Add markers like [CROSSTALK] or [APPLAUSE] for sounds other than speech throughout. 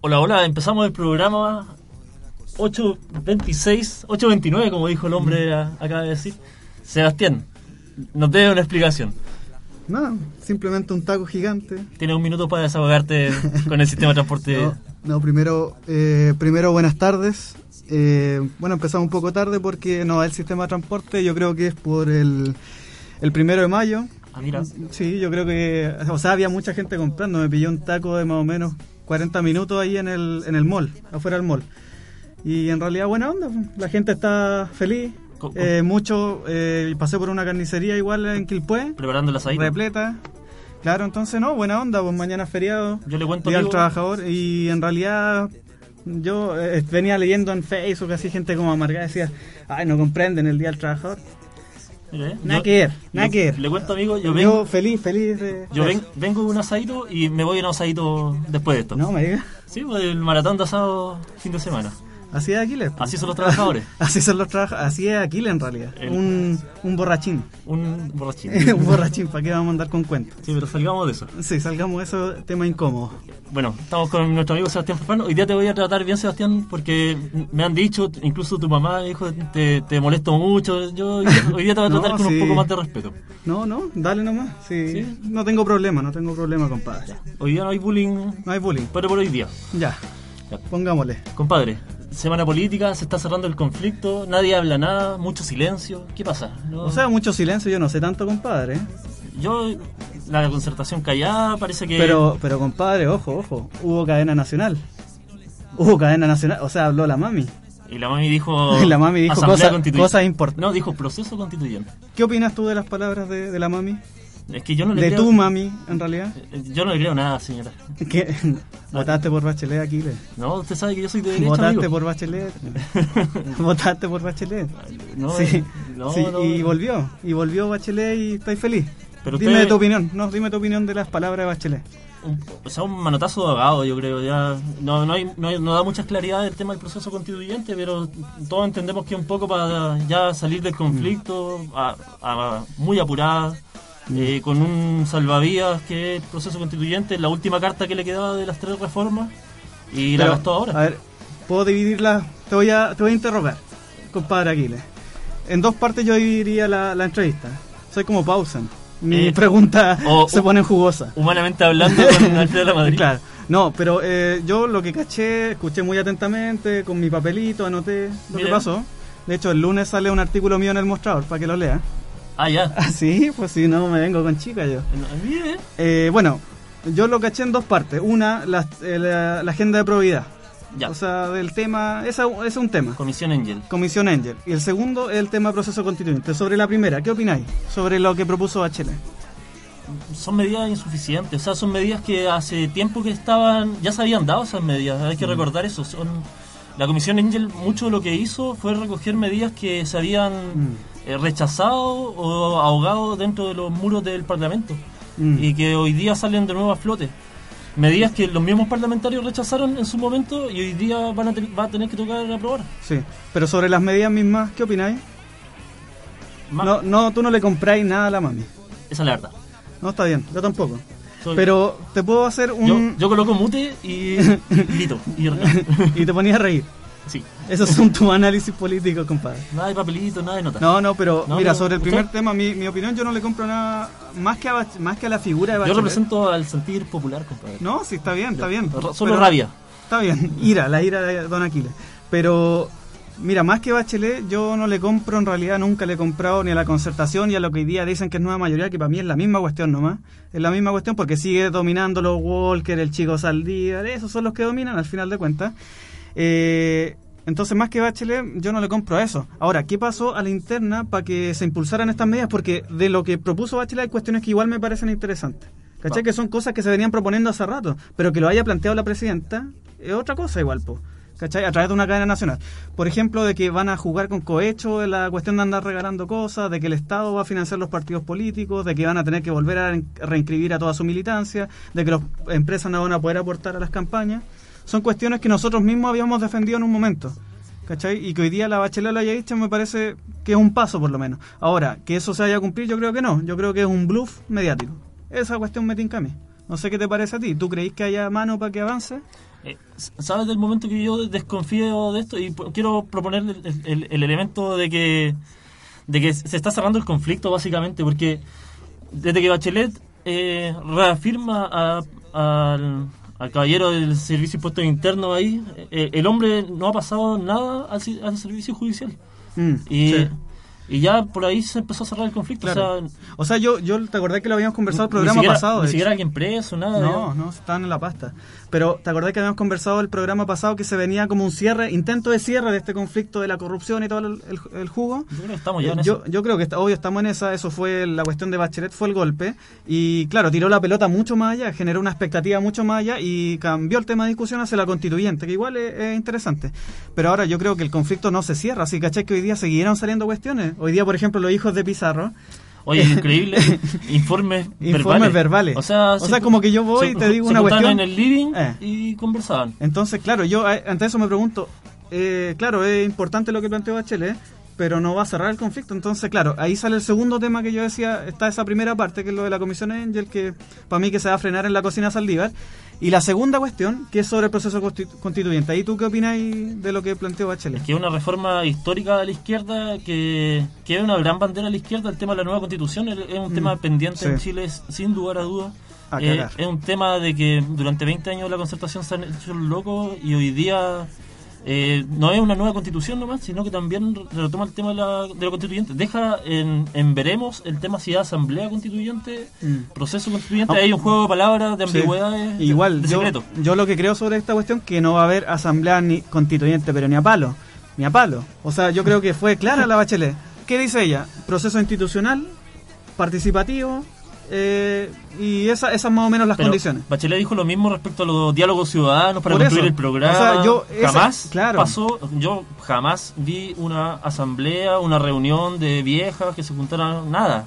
Hola, hola, empezamos el programa 8.26, 8.29, como dijo el hombre a- acaba de decir. Sebastián, nos debe una explicación. Nada, simplemente un taco gigante. Tienes un minuto para desahogarte [LAUGHS] con el sistema de transporte. No, no, primero, eh, primero buenas tardes. Eh, bueno, empezamos un poco tarde porque no el sistema de transporte, yo creo que es por el, el primero de mayo. Ah, mira. Sí, yo creo que, o sea, había mucha gente comprando, me pilló un taco de más o menos 40 minutos ahí en el, en el mall, afuera del mall. Y en realidad buena onda, la gente está feliz. Eh, mucho, eh, pasé por una carnicería igual en Quilpué, Preparando el asadito. repleta. Claro, entonces no, buena onda, pues mañana es feriado. Yo le cuento, Día amigo, Trabajador y en realidad yo eh, venía leyendo en Facebook así gente como amargada decía, ay, no comprenden el Día del Trabajador. Eh, Nada yo- que ver, nada yo que ver. Le cuento, amigo, yo Yo, vengo, feliz, feliz de... yo ven- vengo de un asadito y me voy a un asadito después de esto. No, me diga. Sí, pues el maratón de asado fin de semana. Así es Aquiles. pues. Así son los trabajadores. [LAUGHS] así son los trabajadores. Así es Aquiles en realidad. El- Un, [LAUGHS] un borrachín. Un borrachín. [LAUGHS] un borrachín, ¿para qué vamos a andar con cuentos? Sí, pero salgamos de eso. Sí, salgamos de eso, tema incómodo. Bueno, estamos con nuestro amigo Sebastián Farfán. Hoy día te voy a tratar bien, Sebastián, porque me han dicho, incluso tu mamá dijo, te, te molesto mucho. Yo hoy día, te voy a tratar No, con sí. un poco más de respeto. No, no, dale nomás. Sí, ¿Sí? No tengo problema, no tengo problema, compadre. Hoy día no hay bullying, No hay bullying. pero por hoy día. Ya, Ya. pongámosle. Compadre, semana política, se está cerrando el conflicto, nadie habla nada, mucho silencio. ¿Qué pasa? No- O sea, mucho silencio, yo no sé tanto, compadre. yo, la concertación callada, parece que... Pero, pero compadre, ojo, ojo, hubo cadena nacional. Hubo cadena nacional, o sea, habló la mami. Y la mami dijo... [LAUGHS] La mami dijo cosas- cosas importantes. No, dijo proceso constituyente. ¿Qué opinas tú de las palabras de, de la mami? Es que yo no le De creo... tu mami, en realidad. Yo no le creo nada, señora. ¿Qué? [LAUGHS] ¿Votaste por Bachelet, Aquiles? No, usted sabe que yo soy de derecha, ¿Votaste amigo. por Bachelet? [LAUGHS] ¿Votaste por Bachelet? No, sí, no, sí, no. y volvió, y volvió Bachelet y estoy feliz. Pero dime usted- tu opinión, no, dime tu opinión de las palabras de Bachelet. Un- o sea, un manotazo de ahogado, yo creo. Ya no, no, hay, no, hay- no da muchas claridad el tema del proceso constituyente, pero todos entendemos que un poco para ya salir del conflicto, a- a- muy apurada, eh, con un salvavidas que es el proceso constituyente, la última carta que le quedaba de las tres reformas, y la gastó ahora. A ver, puedo dividirla, te voy a, te voy a interrogar, compadre Aquiles. En dos partes yo dividiría la, la entrevista. Soy como Pausen. Mi Eh, pregunta o- [LAUGHS] se pone jugosa. Humanamente hablando, con [LAUGHS] Alfredo de la Madrid. Claro. No, pero eh, yo lo que caché, escuché muy atentamente, con mi papelito, anoté lo que pasó. De hecho, el lunes sale un artículo mío en el mostrador para que lo lea. Ah, ya. [LAUGHS] Ah, sí, pues si no, me vengo con chica yo. No, mire, Eh, bueno, yo lo caché en dos partes. Una, la, eh, la- la agenda de probidad. Ya. O sea, del tema, esa ese es un tema. Comisión Angel. Comisión Angel. Y el segundo es el tema proceso constituyente. Sobre la primera, ¿qué opináis? Sobre lo que propuso Bachelet. son medidas insuficientes, o sea, son medidas que hace tiempo que estaban, ya se habían dado esas medidas, hay que Mm. recordar eso. Son, la Comisión Angel mucho de lo que hizo fue recoger medidas que se habían Mm. Eh, rechazado o ahogado dentro de los muros del Parlamento Mm. y que hoy día salen de nuevo a flote. Medidas que los mismos parlamentarios rechazaron en su momento y hoy día van a va a tener que tocar aprobar. Sí. Pero sobre las medidas mismas, ¿qué opináis? No, no, tú no le compráis nada a la mami. Esa es la verdad. No, está bien, yo tampoco. Soy- Pero te puedo hacer un... yo, yo coloco mute y [LAUGHS] grito. Y, y te ponías a reír. Sí. Esos son tus análisis políticos, compadre. Nada de papelito, nada de nota. No, no, pero No, mira, sobre el usted- primer tema, mi, mi opinión, yo no le compro nada más que a, más que a la figura de Yo Bachelet. represento al sentir popular, compadre. No, sí, está bien, está bien. Solo Pero- rabia. Está bien, ira, la ira de Don Aquiles. Pero, mira, más que Bachelet, yo no le compro, en realidad nunca le he comprado ni a la concertación y a lo que hoy día dicen que es nueva mayoría, que para mí es la misma cuestión nomás. Es la misma cuestión porque sigue dominando los Walker, el chico Saldívar, esos son los que dominan al final de cuentas. Eh, entonces, más que Bachelet, yo no le compro a eso. Ahora, ¿qué pasó a la interna para que se impulsaran estas medidas? Porque de lo que propuso Bachelet hay cuestiones que igual me parecen interesantes. ¿Cachai? Va. Que son cosas que se venían proponiendo hace rato, pero que lo haya planteado la presidenta es otra cosa igual, po. ¿Cachai? A través de una cadena nacional. Por ejemplo, de que van a jugar con cohecho en la cuestión de andar regalando cosas, de que el Estado va a financiar los partidos políticos, de que van a tener que volver a reinscribir a toda su militancia, de que las empresas no van a poder aportar a las campañas. Son cuestiones que nosotros mismos habíamos defendido en un momento. ¿Cachai? Y que hoy día la Bachelet lo haya dicho me parece que es un paso por lo menos. Ahora, que eso se haya cumplido yo creo que no. Yo creo que es un bluff mediático. Esa cuestión me tinca a mí. No sé qué te parece a ti. ¿Tú creís que haya mano para que avance? Eh, ¿Sabes del momento que yo desconfío de esto? Y quiero proponer el elemento de que, de que se está cerrando el conflicto, básicamente, porque desde que Bachelet eh, reafirma a- al, al caballero del servicio de impuestos internos ahí, eh, el hombre no ha pasado nada al, servicio judicial. Mm, Y, sí. y ya por ahí se empezó a cerrar el conflicto. Claro. O sea, O sea, yo, yo te acordás que lo habíamos conversado el ni programa siquiera- pasado. Ni siquiera alguien preso, nada. No, ya. no, estaban en la pasta. Pero te acordás que habíamos conversado el programa pasado que se venía como un cierre, intento de cierre de este conflicto de la corrupción y todo el, el- el jugo. Yo creo que estamos ya en Eh, eso. yo, yo creo que está, obvio estamos en esa, eso fue la cuestión de Bachelet, fue el golpe. Y claro, tiró la pelota mucho más allá, generó una expectativa mucho más allá y cambió el tema de discusión hacia la constituyente, que igual es, es interesante. Pero ahora yo creo que el conflicto no se cierra, así caché que hoy día seguirán saliendo cuestiones. Hoy día, por ejemplo, los hijos de Pizarro. Oye, increíble. [LAUGHS] informes, Informes verbales. O sea, O sea, como que yo voy y te digo se una cuestión. en el living Eh. y conversaban. Entonces, claro, yo eh, ante eso me pregunto, eh, claro, es importante lo que planteó Bachelet, pero no va a cerrar el conflicto. Entonces, claro, ahí sale el segundo tema que yo decía, está esa primera parte, que es lo de la Comisión Angel, que para mí que se va a frenar en la cocina Saldívar. Y la segunda cuestión, que es sobre el proceso constitu- constituyente. ¿Ahí tú qué opináis de lo que planteó Bachelet? Es que es una reforma histórica de la izquierda que, que es una gran bandera de la izquierda. El tema de la nueva constitución es un tema pendiente sí. en Chile, sin lugar a dudas. Eh, es un tema de que durante 20 años la concertación se han hecho locos y hoy día eh, no es una nueva constitución nomás, sino que también retoma el tema de la, de la constituyente. Deja en, en veremos el tema si es asamblea constituyente, Mm. proceso constituyente. Ah. Hay un juego de palabras, de ambigüedades, de- Igual, de, yo, yo lo que creo sobre esta cuestión que no va a haber asamblea ni constituyente, pero ni a palo, ni a palo. O sea, yo creo que fue clara la Bachelet. ¿Qué dice ella? Proceso institucional, participativo, eh, y esa, esas más o menos las Pero condiciones. Bachelet dijo lo mismo respecto a los diálogos ciudadanos para Por construir eso. el programa. O sea, yo- esa- jamás claro. pasó, yo jamás vi una asamblea, una reunión de viejas que se juntaran, nada.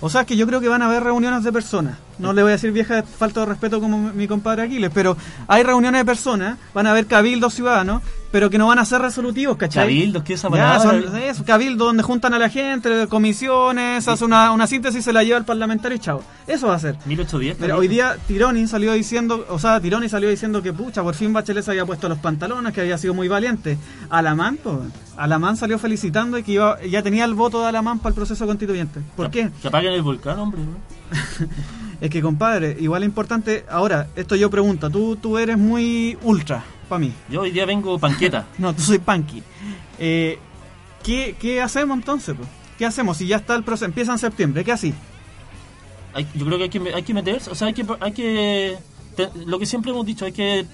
O sea, que yo creo que van a haber reuniones de personas. No le voy a decir vieja de falta de respeto como mi mi compadre Aquiles, pero hay reuniones de personas, van a haber cabildos ciudadanos, pero que no van a ser resolutivos, ¿cachai? Cabildos, ¿qué es esa palabra? son cabildo donde juntan a la gente, comisiones, hace una, una síntesis, se la lleva el parlamentario y chao. Eso va a ser. 1810. Mira, hoy día Tironi salió diciendo, o sea, Tironi salió diciendo que pucha, por fin Bachelet se había puesto los pantalones, que había sido muy valiente. Alamán, pues, Alamán salió felicitando y que iba, ya tenía el voto de Alamán para el proceso constituyente. ¿Por qué? Que apaguen el volcán, hombre. ¿no? [LAUGHS] Es que, compadre, igual es importante. Ahora, esto yo pregunto, tú, tú eres muy ultra, para mí. Yo hoy día vengo panqueta. [LAUGHS] No, tú soy punky. Eh, ¿qué, ¿Qué hacemos entonces? pues? ¿Qué hacemos si ya está el proceso? Empieza en septiembre, ¿qué así? Hay- yo creo que hay que, hay que meterse, o sea, hay que, hay que te- lo que siempre hemos dicho, hay que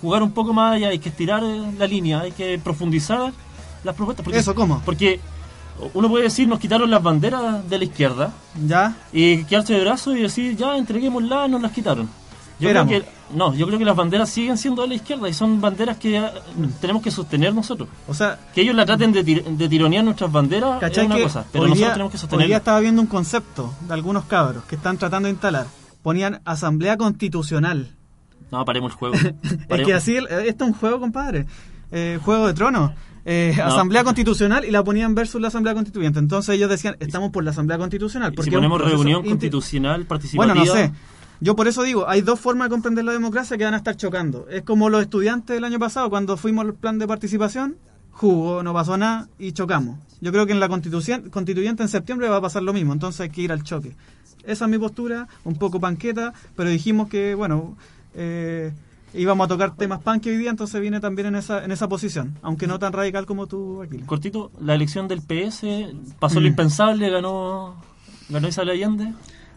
jugar un poco más allá, hay que estirar la línea, hay que profundizar las propuestas. Porque, ¿Eso cómo? Porque uno puede decir, nos quitaron las banderas de la izquierda ¿Ya? y quedarse de brazos y decir, ya, entreguémoslas, nos las quitaron. Yo Éramos. creo que, no, yo creo que las banderas siguen siendo de la izquierda y son banderas que eh, tenemos que sostener nosotros. O sea, Que ellos la traten de, tir- de tironear nuestras banderas es ¿Cachai una que cosa, pero nosotros día, tenemos que hoy día estaba viendo un concepto de algunos cabros que están tratando de instalar. Ponían asamblea constitucional. No, paremos el juego. [LAUGHS] Es que así, el- esto es un juego, compadre. Eh, juego de tronos. Eh, No. Asamblea constitucional y la ponían versus la asamblea constituyente. Entonces ellos decían, estamos por la asamblea constitucional. Porque si ponemos reunión constitucional participativa. Bueno, no sé. Yo por eso digo, hay dos formas de comprender la democracia que van a estar chocando. Es como los estudiantes del año pasado, cuando fuimos al plan de participación, jugó, no pasó nada y chocamos. Yo creo que en la constitución, constituyente en septiembre va a pasar lo mismo, entonces hay que ir al choque. Esa es mi postura, un poco panqueta, pero dijimos que, bueno, eh, íbamos a tocar temas punk hoy día, entonces viene también en esa, en esa posición, aunque no tan radical como tú, Aquiles. Cortito, la elección del PS pasó lo Mm. impensable, ganó ganó Isabel Allende.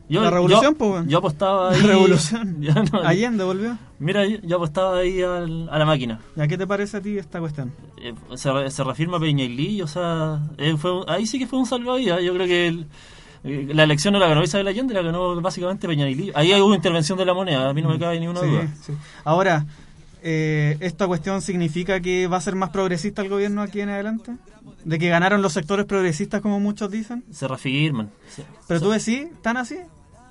Yo, La revolución, yo, apostaba La ahí. revolución. [LAUGHS] Ya no, Allende volvió. Mira, yo, yo apostaba ahí al- a la máquina. ¿Ya qué te parece a ti esta cuestión? Eh, se, se reafirma Peñailí, o sea, eh, fue, ahí sí que fue un salvavidas. Yo creo que el- eh, la elección no la ganó Isabel Allende, la ganó básicamente Peñailí. Ahí hubo intervención de la moneda, a mí no me cabe ni una Sí, duda. sí. Ahora, eh, ¿esta cuestión significa que va a ser más progresista el gobierno aquí en adelante? ¿De que ganaron los sectores progresistas como muchos dicen? Se reafirman. Se- ¿Pero se- tú decís, tan así?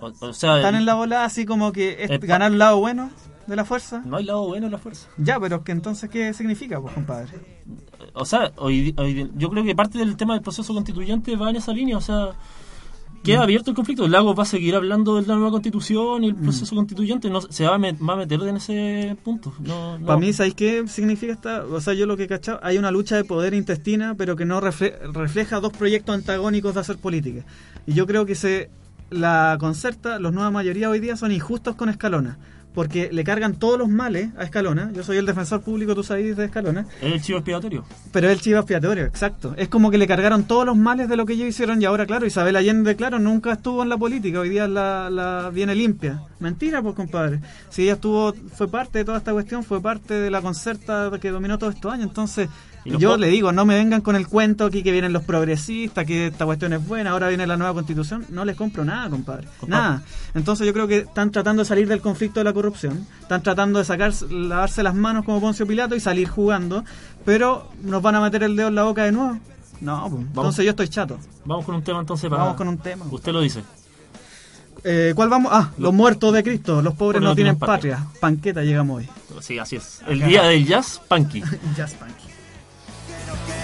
o, o sea, ¿Están en la bola así como que es ganar el lado bueno de la fuerza? no hay lado bueno en la fuerza. Ya, pero que entonces, ¿qué significa, pues, compadre? o sea, hoy, hoy- yo creo que parte del tema del proceso constituyente va en esa línea, o sea, queda abierto el conflicto. Lagos va a seguir hablando de la nueva constitución y el proceso constituyente. No, se va a, met- va a meter en ese punto. No, no. Para mí, ¿sabéis qué significa esta? O sea, yo lo que he cachado, hay una lucha de poder intestina, pero que no refle- refleja dos proyectos antagónicos de hacer política. Y yo creo que se la concerta, los nueva mayoría hoy día son injustos con Escalona, porque le cargan todos los males a Escalona. Yo soy el defensor público, tú sabes, de Escalona. Es el chivo expiatorio. Pero es el chivo expiatorio, exacto. Es como que le cargaron todos los males de lo que ellos hicieron y ahora, claro, Isabel Allende, claro, nunca estuvo en la política, hoy día la, la viene limpia. Mentira, pues, compadre. Si ella estuvo, fue parte de toda esta cuestión, fue parte de la concerta que dominó todos estos años, entonces... Yo le digo, no me vengan con el cuento aquí que vienen los progresistas, que esta cuestión es buena, ahora viene la nueva constitución. No les compro nada, compadre. Compadre. Nada. Entonces yo creo que están tratando de salir del conflicto de la corrupción, están tratando de sacar, lavarse las manos como Poncio Pilato y salir jugando, pero nos van a meter el dedo en la boca de nuevo. No, pues, entonces yo estoy chato. Vamos con un tema entonces para... Vamos con un tema. Usted lo dice. Eh, ¿Cuál vamos? Ah, los muertos de Cristo, los pobres no tienen patria. patria. Panqueta llegamos hoy. Sí, así es. El día del jazz, punky. [LAUGHS] Just Punky. Yeah!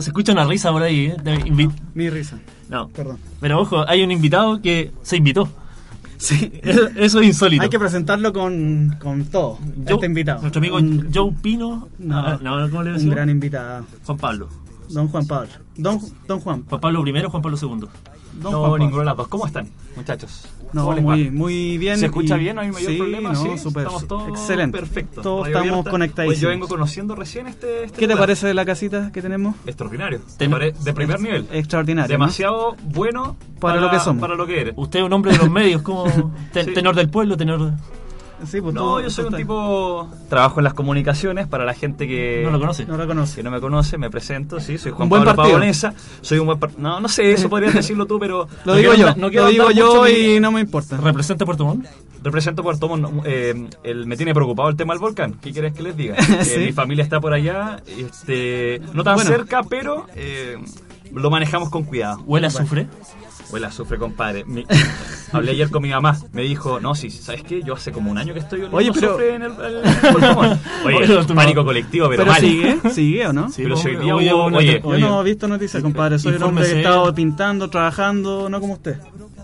Se escucha una risa por ahí. ¿eh? Invi- Mi risa. no, Perdón. pero ojo, hay un invitado que se invitó. Sí. Eso, es insólito. Hay que presentarlo con, con todo. Joe- este invitado. Nuestro amigo Un, Joe Pino. No. Ah, no, ¿cómo le un decimos? gran invitado. Juan Pablo. Don Juan Pablo. Don, don Juan. Juan Pablo I, Juan Pablo II. Don no, Juan Pablo. ¿Cómo están, muchachos? No, muy, muy bien. ¿Se escucha y- bien? ¿No hay mayor sí, problema? No, sí, súper. Estamos todos Excelente. Perfecto. Todos Radio estamos conectadísimos. Pues yo vengo conociendo recién este, este ¿Qué te parece de la casita que tenemos? Extraordinario. Ten- Pare- De primer nivel. Extraordinario. ¿no? Demasiado bueno Para lo que somos. Para lo que eres. Usted es un hombre de los medios, como [LAUGHS] ten- Sí. tenor del pueblo, tenor. Sí, pues No, tú- yo tú soy un estás- tipo... Trabajo en las comunicaciones para la gente que... No lo conoce. No lo conoce. Que no me conoce, me presento, sí, soy Juan Un buen Pablo. Pavonesa, soy un buen par- No, no sé, eso podrías [LAUGHS] decirlo tú, pero... Lo no digo quiero yo. no quiero lo digo yo mi- y no me importa. ¿Representa Puerto Montt? Represento Puerto Montt, eh, el- me tiene preocupado el tema del volcán. ¿Qué quieres que les diga? [LAUGHS] Sí. Eh, mi familia está por allá, este, no tan Bueno. cerca, pero eh, lo manejamos con cuidado. ¿Huele a azufre? Huele a azufre, compadre. Mi- hablé ayer con mi mamá, me dijo, no, sí, ¿sabes qué? Yo hace como un año que estoy oliendo Oye, pero- azufre en el, el Puerto Montt". [LAUGHS] Oye, Oye, tu pánico colectivo, pero, Pero mal. sigue, sigue o no? Sí, Pero si hoy día hoy hubo- oye, Yo no he visto noticias, compadre. Soy un hombre que he estado pintando, trabajando, no como usted.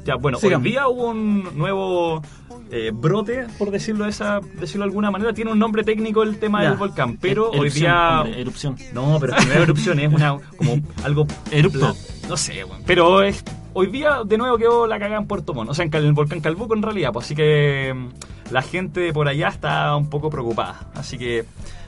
Ya, bueno, Sigamos. hoy día hubo un nuevo eh, brote, por decirlo de esa, decirlo de alguna manera. Tiene un nombre técnico el tema Ya. del volcán, pero hoy Erupción, día... hombre, erupción. No, pero es que no es erupción, es una, como algo... Erupto. No sé, weón. Pero es, hoy día de nuevo quedó la cagada en Puerto Montt. O sea, en el volcán Calbuco en realidad. Pues, así que mm, la gente de por allá está un poco preocupada. Así que...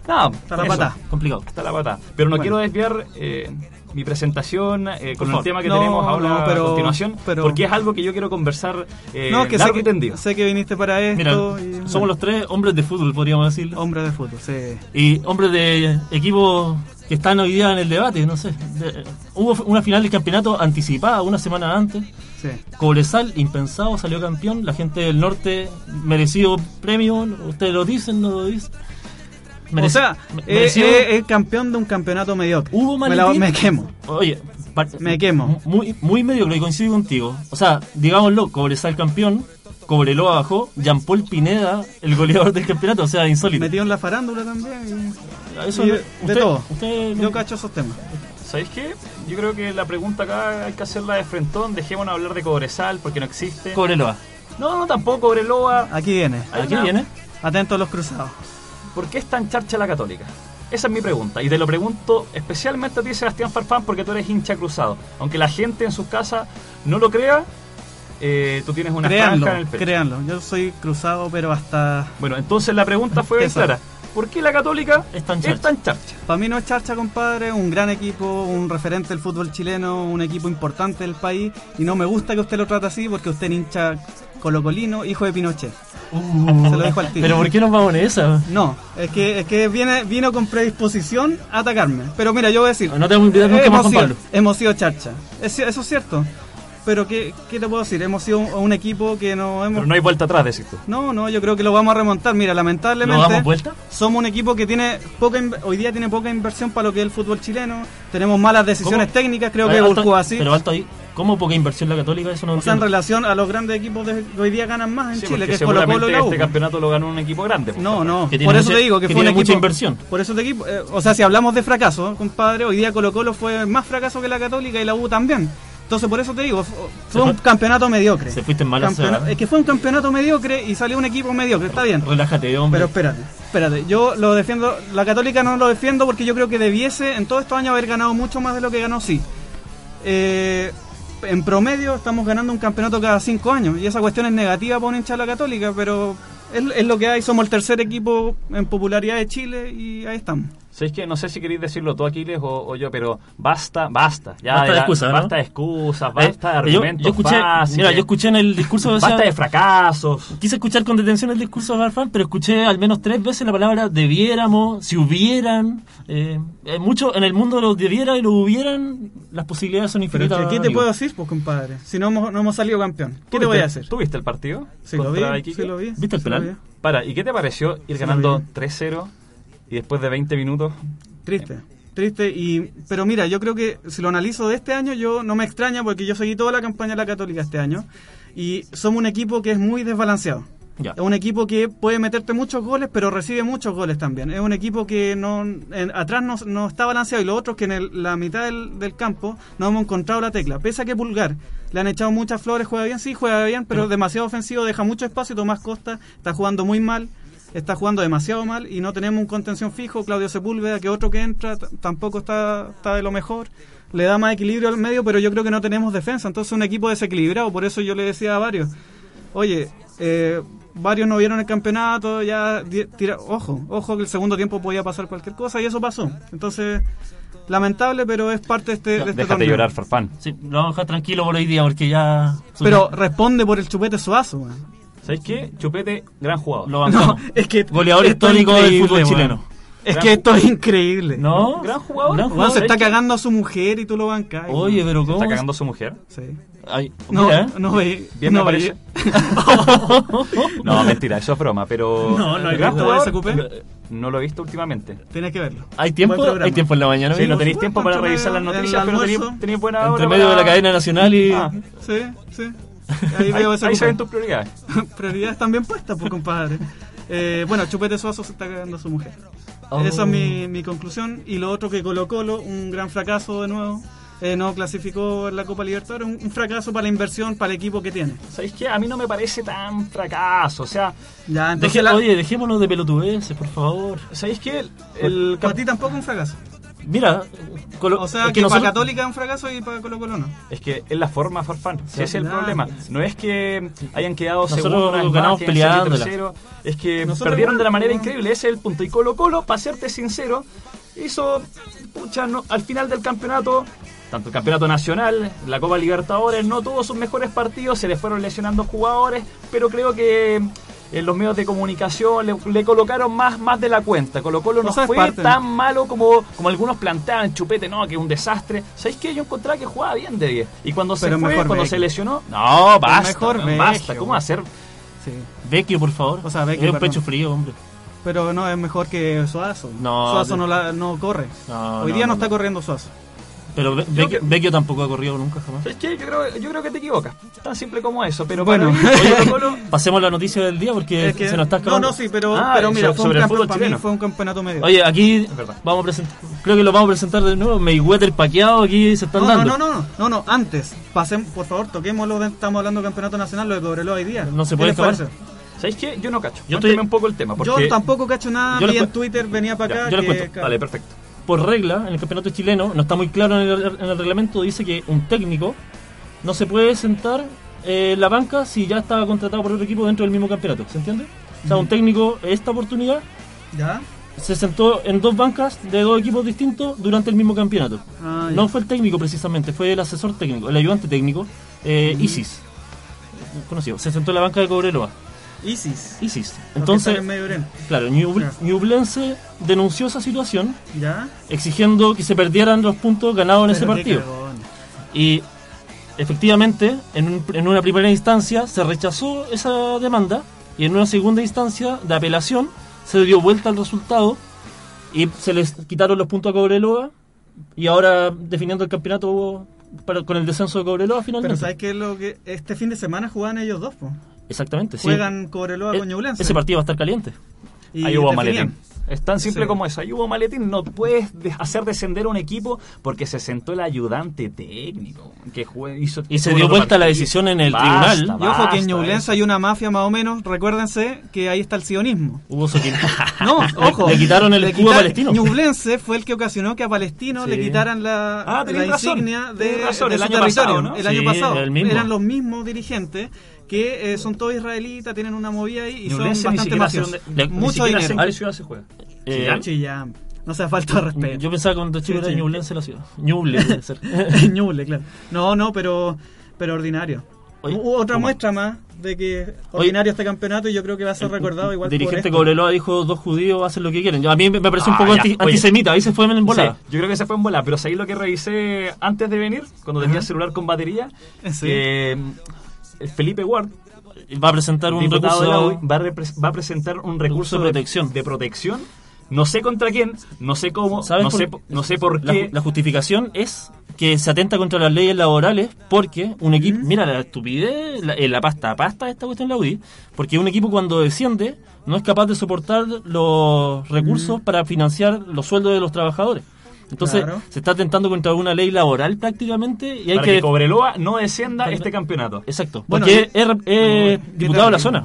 Nada, Está la eso. patada. Complicado. Está la pata. Pero no Bueno. quiero desviar eh, mi presentación eh, con el tema que No, tenemos ahora no, pero- a continuación, pero- porque es algo que yo quiero conversar eh, no, que sé que, tendido. sé que viniste para Mira, esto. y, somos bueno, los tres hombres de fútbol, podríamos decirlo. Hombre de fútbol, sí. Y hombres de equipos que están hoy día en el debate, no sé. De- hubo una final del campeonato anticipada una semana antes. sí. Cobresal, impensado, salió campeón. La gente del norte, merecido premio. Ustedes lo dicen, no lo dicen. o Mereci- sea, es, merecido- es- campeón de un campeonato mediocre. Hubo me, la- me quemo. Oye, Me quemo. Muy, muy mediocre, coincido contigo. O sea, digámoslo, Cobresal campeón, Cobreloa bajó, Jean Paul Pineda, el goleador del campeonato, o sea, insólito. Metido en la farándula también. Eso y no- de, de usted- todo. usted no- Yo cacho esos temas. ¿Sabéis qué? Yo creo que la pregunta acá hay que hacerla de frentón. Dejémonos hablar de Cobresal porque no existe. Cobreloa. no, no, tampoco Cobreloa. Aquí viene. ¿Aquí una- viene? Atentos a los cruzados. ¿Por qué es tan charcha la católica? Esa es mi pregunta. Y te lo pregunto especialmente a ti, Sebastián Farfán, porque tú eres hincha cruzado. Aunque la gente en sus casas no lo crea, eh, tú tienes una Créanlo, franja en el pecho. créanlo. Yo soy cruzado, pero hasta. Bueno, entonces la pregunta fue bien Esa. clara. ¿Por qué la católica Es tan charcha. charcha? Para mí no es charcha, compadre. Un gran equipo, un referente del fútbol chileno, un equipo importante del país. Y no me gusta que usted lo trate así porque usted es hincha colocolino, hijo de Pinochet. Se lo dejo al tiro. Pero ¿por qué nos vamos en esa? No, es que, es que viene, vino con predisposición a atacarme. Pero mira, yo voy a decir. No te vamos a invitar nunca más hemos, con sido, Pablo. hemos sido charcha. Es- eso es cierto. Pero ¿qué, ¿qué te puedo decir? Hemos sido un, un equipo que no hemos... Pero no hay vuelta atrás, decís tú. No, no, yo creo que lo vamos a remontar. Mira, ¿Nos lamentablemente damos vuelta? somos un equipo que tiene poca hoy día tiene poca inversión para lo que es el fútbol chileno. Tenemos malas decisiones ¿Cómo? técnicas, creo que ver, alto- Urco así. Pero alto ahí, ¿cómo poca inversión la católica? Eso no O sea, en relación a los grandes equipos de- que hoy día ganan más en Sí, Chile, que es Colo Colo y este campeonato lo ganó un equipo grande. pues, No, no. Que tiene Por eso mucha- te digo que, que fue un equipo. mucha inversión. Por eso te equipo. eh, o sea, si hablamos de fracaso, compadre, hoy día Colo Colo fue más fracaso que la Católica y la U también. Entonces, por eso te digo, fu- fue un campeonato mediocre. Se fuiste en mala Campeona-. Es que fue un campeonato mediocre y salió un equipo mediocre, está bien. Relájate, hombre. Pero espérate, espérate. Yo lo defiendo, la Católica no lo defiendo porque yo creo que debiese en todos estos años haber ganado mucho más de lo que ganó, sí. Eh, en promedio estamos ganando un campeonato cada cinco años y esa cuestión es negativa para un hincha de la Católica, pero es, es lo que hay. Somos el tercer equipo en popularidad de Chile y ahí estamos. ¿Sabéis que No sé si queréis decirlo tú, Aquiles, o, o yo, pero basta, basta. Ya Basta de excusas, ¿no? Basta de excusas, basta de Eh, yo, argumentos yo escuché, fáciles. mira, yo escuché en el discurso de Basta de fracasos. Quise escuchar con detención el discurso de Farfán, pero escuché al menos tres veces la palabra debiéramos, si hubieran. Eh, eh, mucho en el mundo de los debiera y lo hubieran, las posibilidades son Pero infinitas. ¿qué te amigo. puedo decir, pues, compadre? Si no hemos, no hemos salido campeón. ¿Qué te voy a hacer? ¿Tú viste el partido? Sí, lo vi, sí lo vi. ¿Viste el sí lo penal? Para, ¿y qué te pareció ir Sí, ganando lo vi. 3-0 y después de 20 minutos? Triste, triste. y Pero mira, yo creo que si lo analizo de este año, yo no me extraña porque yo seguí toda la campaña de la Católica este año y somos un equipo que es muy desbalanceado. Ya. Es un equipo que puede meterte muchos goles, pero recibe muchos goles también. Es un equipo que no en- atrás no, no está balanceado y lo otro es que en el- la mitad del, del campo no hemos encontrado la tecla. Pese a que Pulgar le han echado muchas flores, juega bien, sí, juega bien, pero, Pero- demasiado ofensivo, deja mucho espacio. Tomás Costa está jugando muy mal, está jugando demasiado mal y no tenemos un contención fijo. Claudio Sepúlveda, que otro que entra, tampoco está, está de lo mejor. Le da más equilibrio al medio, pero yo creo que no tenemos defensa. Entonces, un equipo desequilibrado. Por eso yo le decía a varios, oye, eh, varios no vieron el campeonato, ya tira, ojo, ojo que el segundo tiempo podía pasar cualquier cosa y eso pasó. Entonces, lamentable, pero es parte de este, de este Déjate torneo. llorar, Farfán. Sí, lo vamos a dejar tranquilo por hoy día porque ya. Pero responde por el chupete suazo. ¿Sabes qué? Chupete, gran jugador. Lo. No, [LAUGHS] es que Goleador histórico del fútbol chileno. Es Gran que esto es increíble. ¿No? Gran jugador. Gran jugador. se está cagando a su mujer y tú lo bancas. Oye, pero ¿Se ¿cómo? está cagando a su mujer? Sí. Ay, No, mira, ¿eh? no ve. Bien no me parece. [LAUGHS] [LAUGHS] No, mentira, eso es broma, pero... No, no hay gran jugador, SQP. No lo he visto últimamente. Tienes que verlo. ¿Hay tiempo? Hay tiempo en la mañana. Sí, no tenéis tiempo para revisar las noticias, pero tenéis, buena hora Entre medio de la cadena nacional y. Ah, Sí, sí. [LAUGHS] Ahí veo ahí se ven tus prioridades. [LAUGHS] Prioridades también puestas, pues, compadre. Eh, bueno, Chupete Suazo se está cagando a su mujer. Oh. Esa es mi, mi conclusión. Y lo otro que Colo Colo, un gran fracaso de nuevo. Eh, no clasificó en la Copa Libertadores. Un, un fracaso para la inversión, para el equipo que tiene. ¿Sabéis qué? A mí no me parece tan fracaso. O sea, Ya, entonces Deje- la- Oye, dejémonos de pelotudeces, por favor. ¿sabéis qué? El, el para ti tampoco un fracaso. Mira, Colo- O sea, es que, nosotros- para Católica es un fracaso y para Colo Colo no. Es que es la forma, Farfán. Sí, ese es el problema. No es que hayan quedado Nosotros segundos, más, ganamos tercero. Es que Nosotros perdieron igual, de la manera increíble. Ese es el punto. Y Colo Colo, para serte sincero, hizo, pucha, no- al final del campeonato, tanto el campeonato nacional, la Copa Libertadores, no tuvo sus mejores partidos, se le fueron lesionando jugadores, pero creo que en los medios de comunicación le, le colocaron más, más de la cuenta. Colo Colo no fue parte. tan malo como, como algunos planteaban, chupete, no, que es un desastre. ¿Sabéis qué? Yo encontraba que jugaba bien de 10. Y cuando se Pero fue, mejor cuando Vecchio. se lesionó, no, basta, mejor no, Vecchio, basta. ¿Cómo hacer? Sí. Vecchio, por favor. O sea, Vecchio, Es un perdón. pecho frío, hombre. Pero no, es mejor que Suazo. No, Suazo no, la, no corre. No, Hoy no, día no, no, está no. corriendo Suazo. Pero Ve- Vecchio, Vecchio tampoco ha corrido nunca jamás. ¿Sabes qué? Yo creo, yo creo que te equivocas. Tan simple como eso. Pero Bueno. mí, Colo [LAUGHS] Pasemos a la noticia del día porque Es que- se nos está no, acabando. no, sí, pero, Ah, pero mira, so- fue un sobre el fútbol para mí chileno. fue un campeonato medio. Oye, aquí verdad. vamos a presentar, creo que lo vamos a presentar de nuevo. Mayweather paqueado aquí se están no, no, dando. no, no, no, no, no, antes, pasen, por favor, toquemos lo de, estamos hablando de campeonato nacional, lo de Cobreloa hoy día. No se ¿Qué puede parece? ¿Sabéis qué? Yo no cacho. Yo Cuéntame estoy- un poco el tema. Porque... Yo tampoco cacho nada, Yo les en Twitter, venía para Ya, acá. yo les que- cuento. Vale, perfecto. Por regla, en el campeonato chileno, no está muy claro en el, en el reglamento, dice que un técnico no se puede sentar eh, en la banca si ya estaba contratado por otro equipo dentro del mismo campeonato. ¿Se entiende? O sea, un técnico, esta oportunidad, ¿Ya? se sentó en dos bancas de dos equipos distintos durante el mismo campeonato. Ah. No fue el técnico precisamente, fue el asesor técnico, el ayudante técnico, eh, Isis. Conocido. Se sentó en la banca de Cobreloa. Isis. Isis. Entonces, están en medio Oriente. claro. Ñublense denunció esa situación ¿Ya? exigiendo que se perdieran los puntos ganados en ese Pero partido. Y efectivamente, en, un- en una primera instancia se rechazó esa demanda y en una segunda instancia de apelación se dio vuelta al resultado y se les quitaron los puntos a Cobreloa y ahora definiendo el campeonato para- con el descenso de Cobreloa Pero finalmente. ¿sabes qué es lo que este fin de semana juegan ellos dos, po? Exactamente, sí. Juegan Cobreloa E- con Ñublense. Ese partido va a estar caliente. Y Ahí hubo maletín. Es tan simple Sí. como eso. Ahí hubo maletín. No puedes de- hacer descender a un equipo porque se sentó el ayudante técnico que jue- hizo Y se dio vuelta la decisión en el Basta, tribunal. Y ojo que en Ñublense eso. hay una mafia más o menos, recuérdense que ahí está el sionismo. Hubo soquín. [LAUGHS] No, ojo. Le quitaron el Le a quitar- Palestino. Ñublense fue el que ocasionó que a Palestino Sí. le quitaran la, Ah, la tenés razón. insignia de, Tenés razón, de el su año territorio. pasado, ¿no? El Sí, año pasado. el mismo. Eran los mismos dirigentes que eh, son todos israelitas, tienen una movida ahí y Ñublense son bastante mafiosos. Mucho dinero. en qué ciudad se juega. Eh, Chillán. No se falta de respeto. Yo pensaba cuando chico Sí, era. Ñublense la ciudad. Ñuble puede ser. [LAUGHS] Ñuble, claro. No, no, pero, pero ordinario. Oye, Hubo otra ¿cómo? muestra más de que ordinario este campeonato y yo creo que va a ser recordado igual dirigente por. Cobreloa dijo dos judíos hacen lo que quieren. Yo- A mí me pareció un Ah, poco anti- antisemita, ahí se fue en bola. Sí, yo creo que se fue en bola, pero ahí lo que revisé antes de venir, cuando tenía el celular con batería, Sí. eh, Felipe Ward, Va a presentar un diputado de la recurso. Va, a va a presentar un recurso de protección. de protección No sé contra quién, no sé cómo, ¿Sabes no, por- sé, no sé por qué. la justificación es que se atenta contra las leyes laborales porque un equipo, mira la estupidez, la, eh, la pasta pasta de esta cuestión de la UDI, porque un equipo cuando desciende no es capaz de soportar los recursos para financiar los sueldos de los trabajadores. Entonces Claro. se está atentando contra una ley laboral prácticamente y hay para que... que Cobreloa no descienda este campeonato. Exacto, Bueno, porque es, diputado de la zona.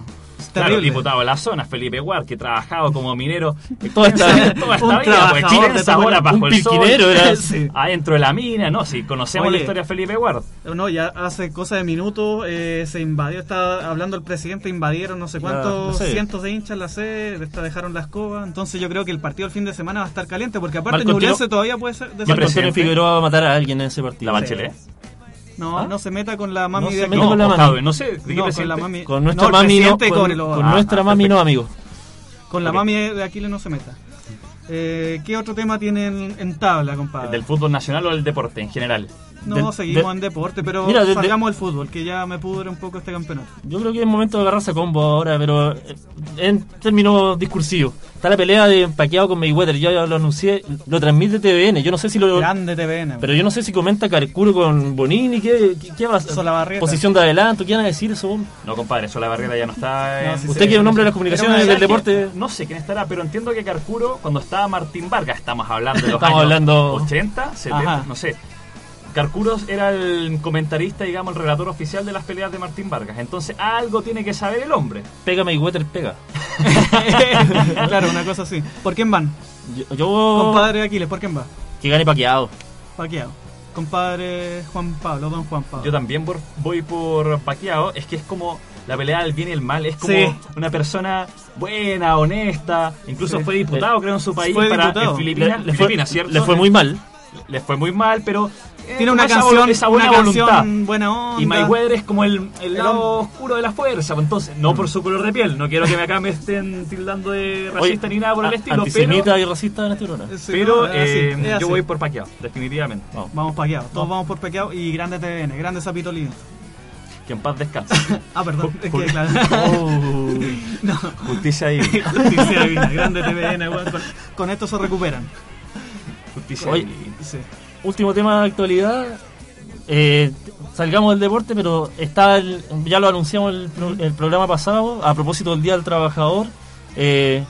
Claro, Terrible. diputado de la zona, Felipe Guard, que trabajado como minero [LAUGHS] [LAUGHS] Toda esta- toda esta vida, pues Chile de esa hora todo- bajo el sol, era. [LAUGHS] Sí. adentro de la mina, no, si conocemos Oye. la historia de Felipe Guard. No, ya hace cosa de minutos eh, se invadió, está hablando el presidente, invadieron no sé cuántos la sede. cientos de hinchas la sede, dejaron la escoba, entonces yo creo que el partido el fin de semana va a estar caliente, porque aparte Ñublense todavía puede ser... Marco Antonio presidente? Figueroa va a matar a alguien en ese partido. La Bachelet. No, ¿Ah? no se meta con la mami No de aquí. No, con la mami. No sé, ¿de qué No, con la mami. Con nuestra no, el mami no, con, Ah, nuestra ah, mami no, amigo. Con la Ok. mami de Aquiles no se meta. Eh, ¿Qué otro tema tienen en tabla, compadre? ¿Del fútbol nacional o del deporte en general? No, del- seguimos del- en deporte, pero Mira, desde- salgamos del fútbol, que ya me pudre un poco este campeonato. Yo creo que es momento de agarrarse a combo ahora, pero eh, en términos discursivos. Está la pelea de Paqueado con Mayweather, yo ya lo anuncié, lo transmite TVN, yo no sé si lo... Grande TVN. Pero yo no sé si comenta Carcuro con Bonini, ¿qué, qué, qué va a Solabarrieta. Posición de adelanto, ¿qué van a decir eso? No, compadre, eso la barrera ya no está. No, sí Usted que es un hombre de las comunicaciones del deporte... No sé quién estará, pero entiendo que Carcuro, cuando estaba Martín Vargas, estamos hablando de los Estamos años hablando- 80, 70, Ajá. no sé. Carcuros era el comentarista, digamos, el relator oficial de las peleas de Martín Vargas. Entonces, algo tiene que saber el hombre. Pega Mayweather, pega. [LAUGHS] claro, una cosa así. ¿Por quién van? Yo, yo- Compadre Aquiles, ¿por quién va? que gane Paqueado. Paqueado. Compadre Juan Pablo, don Juan Pablo. Yo también por- voy por Paquiao. Es que es como la pelea del bien y el mal. Es como Sí. una persona buena, honesta. Incluso Sí. fue diputado, creo, en su país. Fue para, diputado. En Filipinas, le, fue, Filipinas, ¿cierto? le fue muy mal. Le fue muy mal, pero... eh, Tiene una canción, esa buena una voluntad. canción buena onda. Y Mayweather es como el, el lado oscuro de la fuerza, pues, entonces, no por su color de piel, no quiero que me acá me estén tildando de racista Oye, ni nada por el estilo, Antisemita pero, y racista en este programa. Sí, pero no, es así, eh, así. yo voy por Pacquiao, definitivamente. Vamos. Vamos Paqueado, todos vamos por Paqueado y grande TVN, grande Zapito Lindo. Que en paz descanse. [LAUGHS] Ah, perdón, es que claro. [LAUGHS] Oh. no. Justicia ahí. [LAUGHS] Justicia divina, grande TVN, weón, con, con esto se recuperan. Justicia Oye, divina. Sí. Último tema de actualidad. Eh, salgamos del deporte, pero está el- ya lo anunciamos el, el programa pasado, a propósito del Día del Trabajador. eh,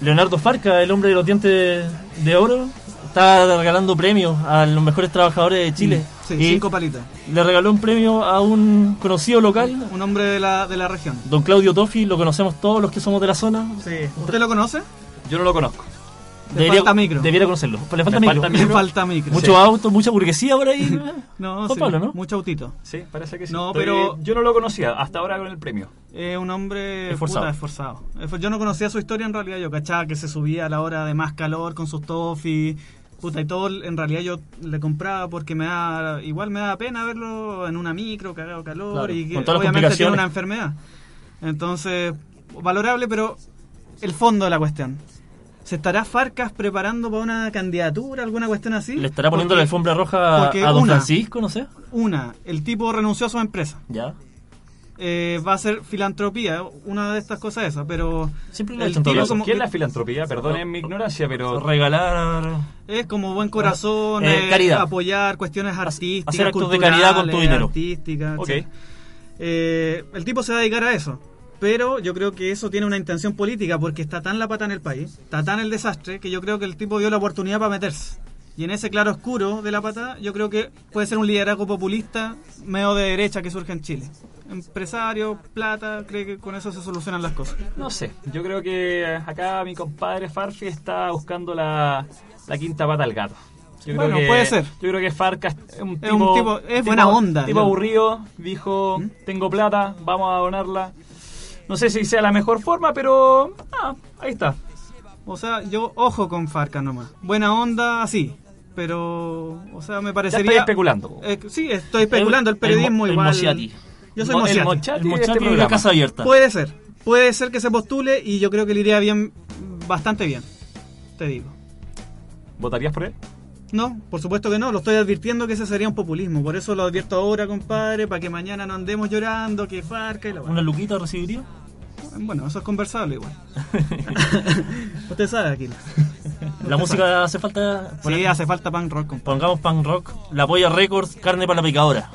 Leonardo Farca, el hombre de los dientes de oro, está regalando premios a los mejores trabajadores de Chile. Sí, y cinco palitas. le regaló un premio a un conocido local, Un hombre de la, de la región. don Claudio Toffi, lo conocemos todos los que somos de la zona. Sí. ¿Usted lo conoce? Yo no lo conozco. Le falta micro. Debiera conocerlo. Le falta Le micro. falta micro. falta micro. Mucho auto, mucha burguesía por ahí. No, [LAUGHS] sí, Pablo, ¿no? Mucho autito. Sí, parece que sí. No, Estoy- pero- Yo no lo conocía hasta ahora con el premio. Es un hombre Esforzado. puta, esforzado. Esfor- Yo no conocía su historia en realidad. Yo cachaba que se subía a la hora de más calor con sus toffees. Puta, y todo en realidad yo le compraba porque me da, igual me da pena verlo en una micro, cagado calor Claro, y que con todas las obviamente tiene una enfermedad. Entonces, valorable, pero el fondo de la cuestión. ¿Se estará Farcas preparando para una candidatura, alguna cuestión así? Le estará poniendo Porque- la alfombra roja a, don una- Francisco, no sé. Una, el tipo renunció a su empresa. Ya. Eh, va a ser filantropía, una de estas cosas esas, pero Siempre lo he el hecho en todo tipo caso. como ¿Qué es la filantropía? Perdonen mi ignorancia, pero... Regalar. es como buen corazón, Eh, eh, caridad. apoyar cuestiones artísticas, hacer actos de caridad con tu dinero. artísticas, Ok. etcétera. Eh, el tipo se va a dedicar a eso, pero yo creo que eso tiene una intención política porque está tan la pata en el país, está tan el desastre que yo creo que el tipo dio la oportunidad para meterse. Y en ese claro oscuro de la pata, yo creo que puede ser un liderazgo populista medio de derecha que surge en Chile. Empresario, plata, cree que con eso se solucionan las cosas. No sé, yo creo que acá mi compadre Farfi está buscando la, la quinta pata al gato. Yo Bueno, creo que, puede ser. Yo creo que Farca es un tipo, Es un tipo- es buena onda, tipo aburrido, dijo, ¿Mm? tengo plata, vamos a donarla. No sé si sea la mejor forma, pero ah, ahí está. O sea, yo ojo con Farca nomás. Buena onda, sí. Pero, o sea, me Ya parecería... estáis especulando. Eh, sí, estoy especulando. El, periodismo el, igual... Mochiati. Yo soy Mo- el. Mochiati. El este Mochiati de la programa. casa abierta. Puede ser. Puede ser que se postule y yo creo que le iría bien, bastante bien. Te digo. ¿Votarías por él? No, por supuesto que no. Lo estoy advirtiendo que ese sería un populismo. Por eso lo advierto ahora, compadre, para que mañana no andemos llorando, que Farca y la ¿Una luquita recibiría? Bueno, eso es conversable igual. [LAUGHS] Usted sabe, aquí. La música hace falta. Sí, hace falta punk rock. compadre. Pongamos punk rock. La polla records, carne para la picadora.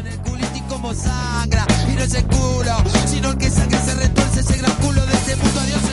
en el culito y como sangra y no es el culo sino el que sangra se retuerce ese gran culo de este mundo adiós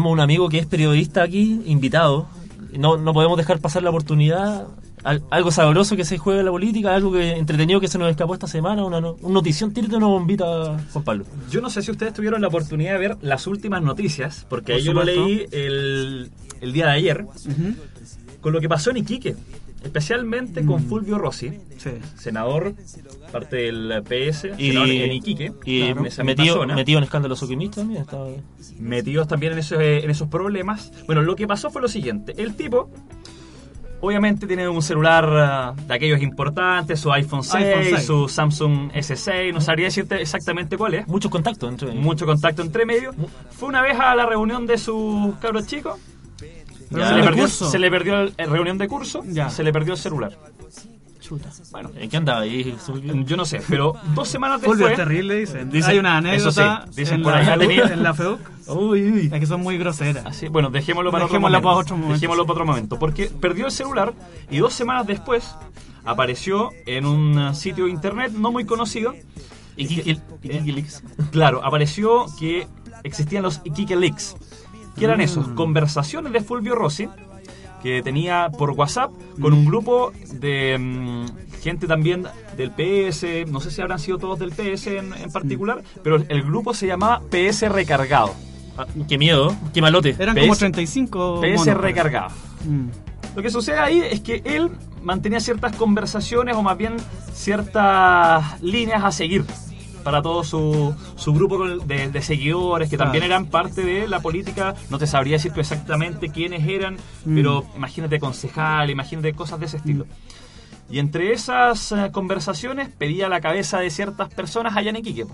Tenemos un amigo que es periodista aquí, invitado. No, no podemos dejar pasar la oportunidad. Al- algo sabroso que se juega en la política, algo que entretenido que se nos escapó esta semana, una, una notición. Tírate una bombita, Juan Pablo. Yo no sé si ustedes tuvieron la oportunidad de ver las últimas noticias, porque Por yo lo leí el, el día de ayer, con lo que pasó en Iquique, especialmente con Fulvio Rossi, Sí. senador, parte del PS, Y, senador en Iquique, y en misma metido, metido en escándalos oquimistas también. Estaba... metidos también en esos, en esos problemas. Bueno, lo que pasó fue lo siguiente, el tipo... Obviamente tiene un celular ah, de aquellos importantes, su iPhone 6, iPhone 6. su Samsung S6, no sabría decirte exactamente cuál es. Muchos contactos entre mucho contacto entre medio. Fue una vez a la reunión de sus cabros chicos. Ya. Se, le ¿De perdió, se le perdió el, el reunión de curso, Ya. se le perdió el celular. Bueno, ¿en qué andaba ahí? Yo no sé, pero dos semanas Fulvio después. es terrible, dicen. Dicen- Hay una eso sí, anécdota dicen en, por la, ahí, tenía- en la FEUC. [LAUGHS] Uy, uy. Es que son muy groseras. Así, bueno, dejémoslo para Dejémoslo otro para momento. otro momento, Dejémoslo sí. para otro momento. Porque perdió el celular y dos semanas después apareció en un sitio de internet no muy conocido. ¿Y Kiki- y Kiki Leaks? Claro, apareció que existían los Iquique Leaks. ¿Qué eran esos? Conversaciones de Fulvio Rossi que tenía por WhatsApp con un grupo de mm, gente también del PS, no sé si habrán sido todos del PS en, en particular, pero el grupo se llamaba PS Recargado. Ah, qué miedo, qué malote. Eran PS como 35 PS monos, Recargado. Mm. Lo que sucede ahí es que él mantenía ciertas conversaciones o más bien ciertas líneas a seguir para todo su, su grupo de, de seguidores que también eran parte de la política. No te sabría decir tú exactamente quiénes eran, Mm. pero imagínate concejal, imagínate cosas de ese estilo. Y entre esas eh, conversaciones pedía la cabeza de ciertas personas allá en Iquique.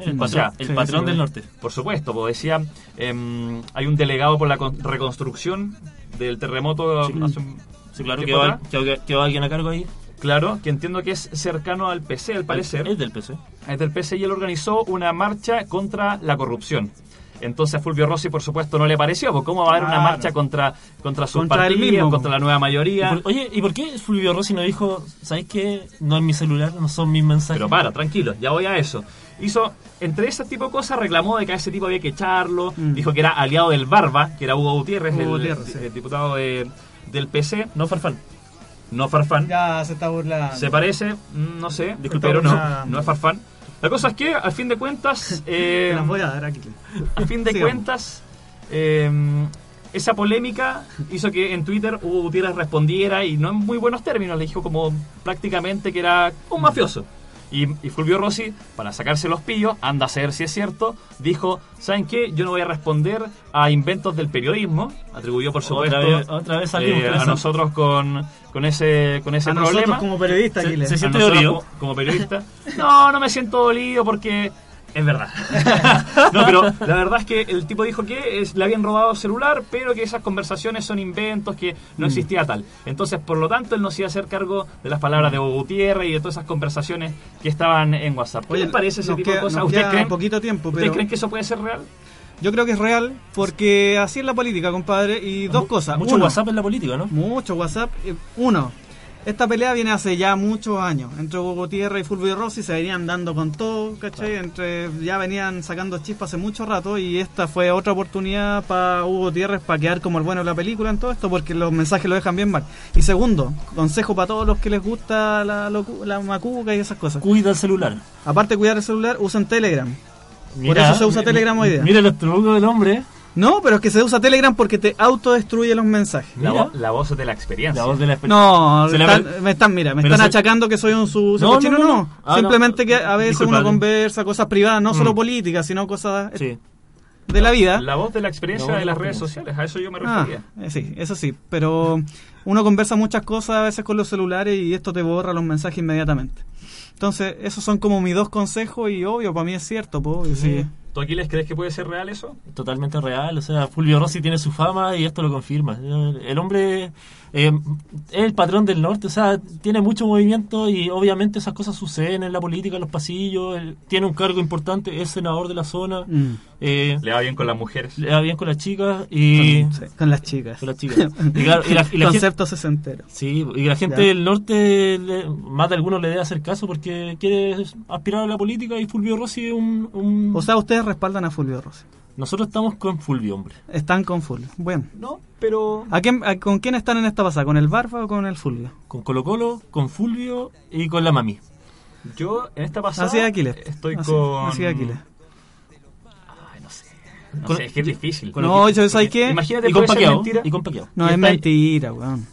El O patrón, sea, el sí, patrón sí, del sí. norte. Por supuesto, pues decía, em, hay un delegado por la con- reconstrucción del terremoto hace un Sí, claro, quedó, quedó- quedó alguien a cargo ahí. Claro, que entiendo que es cercano al PC, al parecer. Es del PC. Es del PC y él organizó una marcha contra la corrupción. Entonces a Fulvio Rossi, por supuesto, no le pareció. Pues, ¿Cómo va a haber una marcha contra, contra sus Contra partidos, mismo. contra la nueva Y mayoría? por- oye, ¿y por qué Fulvio Rossi no dijo, ¿sabes qué? No es mi celular, no son mis mensajes? Pero para, tranquilo, ya voy a eso. Hizo, entre ese tipo de cosas, reclamó de que a ese tipo había que echarlo. Mm. Dijo que era aliado del Barba, que era Hugo Gutiérrez, Hugo el, Gutiérrez, sí. el diputado de- del PC, No, Farfán. No Farfán. Ya se está burlando. Se parece, mm, no sé, Disculpa, pero no, no es Farfán. La cosa es que, al fin de cuentas, [LAUGHS] eh, Te las voy a dar aquí. a fin de [LAUGHS] Sigamos. cuentas, eh, esa polémica hizo que en Twitter Hugo Gutiérrez respondiera y no en muy buenos términos, le dijo como prácticamente que era un mafioso. Y, y Fulvio Rossi, para sacarse los pillos, anda a saber si es cierto, dijo, ¿saben qué? Yo no voy a responder a inventos del periodismo, atribuyó por supuesto Otra vez, otra vez salimos eh, a nosotros con, con ese, con ese A nosotros problema. como periodistas, Se- se siente dolido. Como, como periodista. [LAUGHS] No, no me siento dolido porque es verdad. [LAUGHS] no, pero la verdad es que el tipo dijo que es- le habían robado celular, pero que esas conversaciones son inventos, que Mm. no existía tal. Entonces, por lo tanto, él no se iba a hacer cargo de las palabras de Gutiérrez y de todas esas conversaciones que estaban en WhatsApp. ¿Qué Oye, les parece ese tipo de cosas? ¿Ustedes creen, poquito tiempo, ¿Ustedes pero- creen que eso puede ser real? Yo creo que es real porque así es la política, compadre. Y dos cosas. Mucho Uno, WhatsApp en la política, ¿no? Mucho WhatsApp. Eh, Uno, esta pelea viene hace ya muchos años. Entre Hugo Gutiérrez y Fulvio Rossi se venían dando con todo, ¿cachai? Entre, ya venían sacando chispas hace mucho rato y esta fue otra oportunidad para Hugo Gutiérrez para quedar como el bueno de la película en todo esto porque los mensajes lo dejan bien mal. Y segundo, consejo para todos los que les gusta la, la macuca y esas cosas. Cuida el celular. Aparte de cuidar el celular, usen Telegram. Por eso se usa Telegram hoy día. Mira los trucos del hombre. No, pero es que se usa Telegram porque te autodestruye los mensajes. La, vo- la voz de la experiencia. La voz de la exper- No, están- me están, mira, me Pero están se- achacando que soy un su No, no, no, no, no. Ah, Simplemente no. que a veces Disculpa. uno conversa cosas privadas, no solo Mm. políticas, sino cosas Sí. de la vida. La voz de la experiencia La de de la las redes experiencia. sociales, a eso yo me Ah, refería. eh, sí, eso sí, pero uno conversa muchas cosas a veces con los celulares y esto te borra los mensajes inmediatamente. Entonces, esos son como mis dos consejos y obvio, para mí es cierto, obvio, sí. ¿Tú, Aquiles, crees que puede ser real eso? Totalmente real. O sea, Fulvio Rossi tiene su fama y esto lo confirma. El hombre eh, es el patrón del norte. O sea, tiene mucho movimiento y obviamente esas cosas suceden en la política, en los pasillos. Él tiene un cargo importante, es senador de la zona. Mm, eh, Le va bien con las mujeres. le va bien con las chicas y. sí, con las chicas. Con las chicas. Y claro, y la- y la gente- Concepto sesentero. Sí, y la gente Ya. del norte, le- más de algunos le debe hacer caso porque quiere aspirar a la política y Fulvio Rossi es un... un- O sea, ustedes respaldan a Fulvio Rossi. Nosotros estamos con Fulvio, hombre. Están con Fulvio. Bueno. No, pero... ¿A quién, a- ¿Con quién están en esta pasada? ¿Con el Barba o con el Fulvio? Con Colo Colo, con Fulvio y con la mami. Yo en esta pasada Así es Aquiles. estoy Así- con... Así es Aquiles. Ay, no sé. No Con- sé, es que es difícil. con- No, ¿sabes sabes qué? Imagínate Y con mentira. Y con Paquiao. No, Y es ahí- mentira, weón.